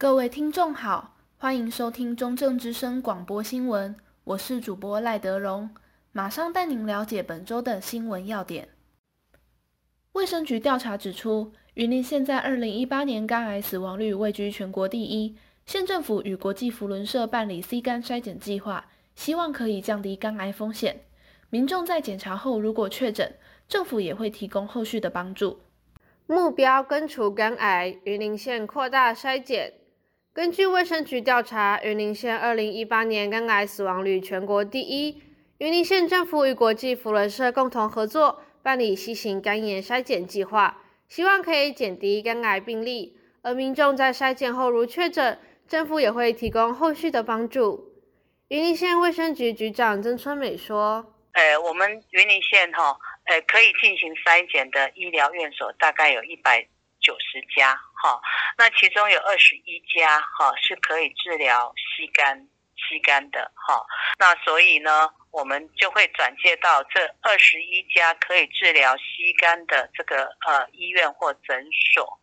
各位听众好，欢迎收听中正之声广播新闻，我是主播赖德荣，马上带您了解本周的新闻要点。卫生局调查指出，云林县在二零一八年肝癌死亡率位居全国第一，县政府与国际扶轮社办理 C 肝筛检计划，希望可以降低肝癌风险。民众在检查后如果确诊，政府也会提供后续的帮助。目标根除肝癌，云林县扩大筛检。根据卫生局调查，云林县二零一八年肝癌死亡率全国第一。云林县政府与国际扶轮社共同合作办理 C 型肝炎筛检计划，希望可以减低肝癌病例。而民众在筛检后如确诊，政府也会提供后续的帮助。云林县卫生局局长曾春美说：“呃，我们云林县哈。”呃，可以进行筛检的医疗院所大概有一百九十家，哈，那其中有二十一家，哈，是可以治疗吸肝吸肝的，哈，那所以呢，我们就会转介到这二十一家可以治疗吸肝的这个呃医院或诊所。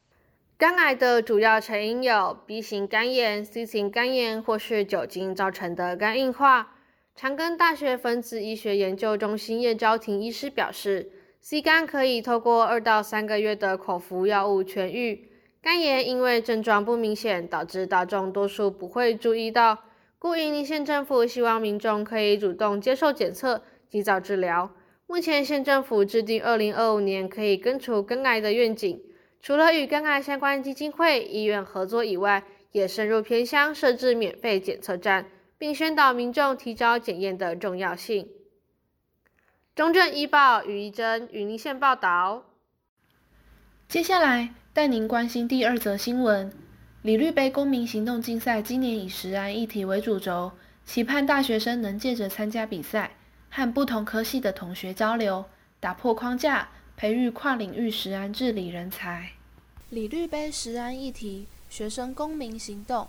肝癌的主要成因有 B 型肝炎、C 型肝炎或是酒精造成的肝硬化。长庚大学分子医学研究中心叶昭婷医师表示，C 肝可以透过二到三个月的口服药物痊愈。肝炎因为症状不明显，导致大众多数不会注意到，故云林县政府希望民众可以主动接受检测，及早治疗。目前县政府制定二零二五年可以根除肝癌的愿景，除了与肝癌相关基金会、医院合作以外，也深入偏乡设置免费检测站。并宣导民众提早检验的重要性。中正医报于一真云林县报道。接下来带您关心第二则新闻：李律杯公民行动竞赛今年以食安议题为主轴，期盼大学生能借着参加比赛，和不同科系的同学交流，打破框架，培育跨领域食安治理人才。李律杯食安议题，学生公民行动。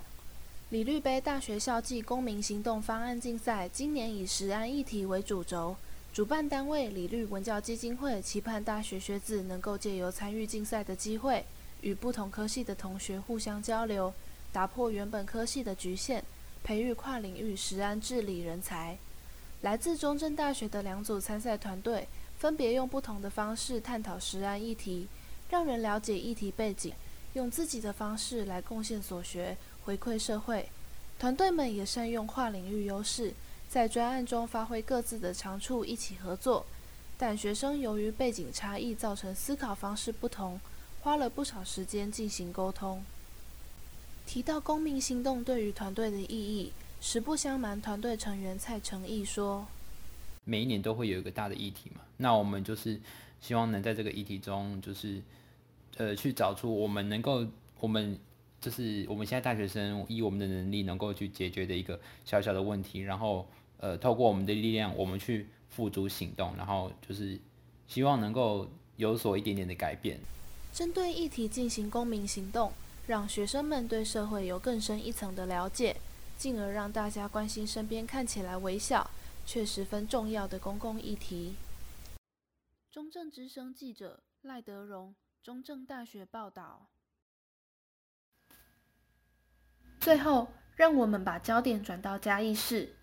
李律杯大学校际公民行动方案竞赛今年以食安议题为主轴，主办单位李律文教基金会期盼大学学子能够借由参与竞赛的机会，与不同科系的同学互相交流，打破原本科系的局限，培育跨领域实安治理人才。来自中正大学的两组参赛团队，分别用不同的方式探讨实安议题，让人了解议题背景，用自己的方式来贡献所学。回馈社会，团队们也善用跨领域优势，在专案中发挥各自的长处，一起合作。但学生由于背景差异，造成思考方式不同，花了不少时间进行沟通。提到公民行动对于团队的意义，实不相瞒，团队成员蔡成义说：“每一年都会有一个大的议题嘛，那我们就是希望能在这个议题中，就是呃，去找出我们能够我们。”就是我们现在大学生以我们的能力能够去解决的一个小小的问题，然后呃，透过我们的力量，我们去付诸行动，然后就是希望能够有所一点点的改变。针对议题进行公民行动，让学生们对社会有更深一层的了解，进而让大家关心身边看起来微小却十分重要的公共议题。中正之声记者赖德荣，中正大学报道。最后，让我们把焦点转到嘉义市。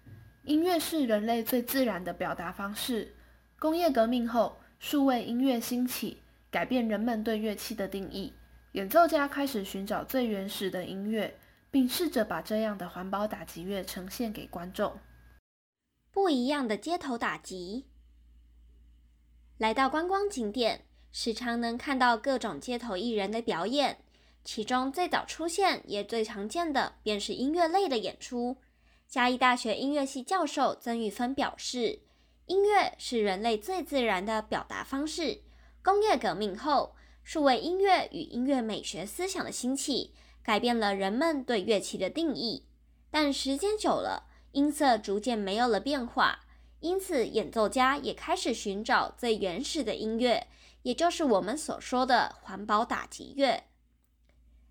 音乐是人类最自然的表达方式。工业革命后，数位音乐兴起，改变人们对乐器的定义。演奏家开始寻找最原始的音乐，并试着把这样的环保打击乐呈现给观众。不一样的街头打击。来到观光景点，时常能看到各种街头艺人的表演。其中最早出现也最常见的，便是音乐类的演出。嘉义大学音乐系教授曾玉芬表示，音乐是人类最自然的表达方式。工业革命后，数位音乐与音乐美学思想的兴起，改变了人们对乐器的定义。但时间久了，音色逐渐没有了变化，因此演奏家也开始寻找最原始的音乐，也就是我们所说的环保打击乐。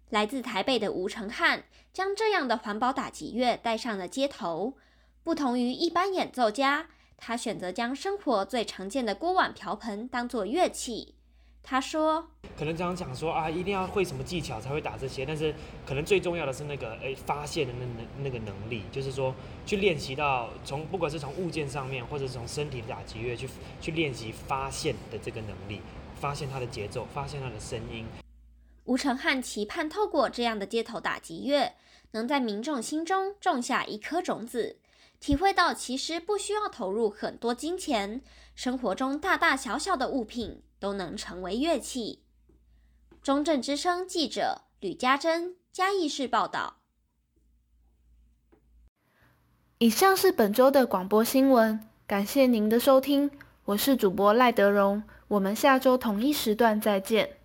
来自台北的吴成汉将这样的环保打击乐带上了街头。不同于一般演奏家，他选择将生活最常见的锅碗瓢盆当做乐器。他说：“可能常常讲说啊，一定要会什么技巧才会打这些，但是可能最重要的是那个诶发现的那那那个能力，就是说去练习到从不管是从物件上面，或者是从身体的打击乐去去练习发现的这个能力，发现它的节奏，发现它的声音。”吴承汉期盼透过这样的街头打击乐，能在民众心中种下一颗种子，体会到其实不需要投入很多金钱，生活中大大小小的物品都能成为乐器。中正之声记者吕家珍嘉义市报道。以上是本周的广播新闻，感谢您的收听，我是主播赖德荣，我们下周同一时段再见。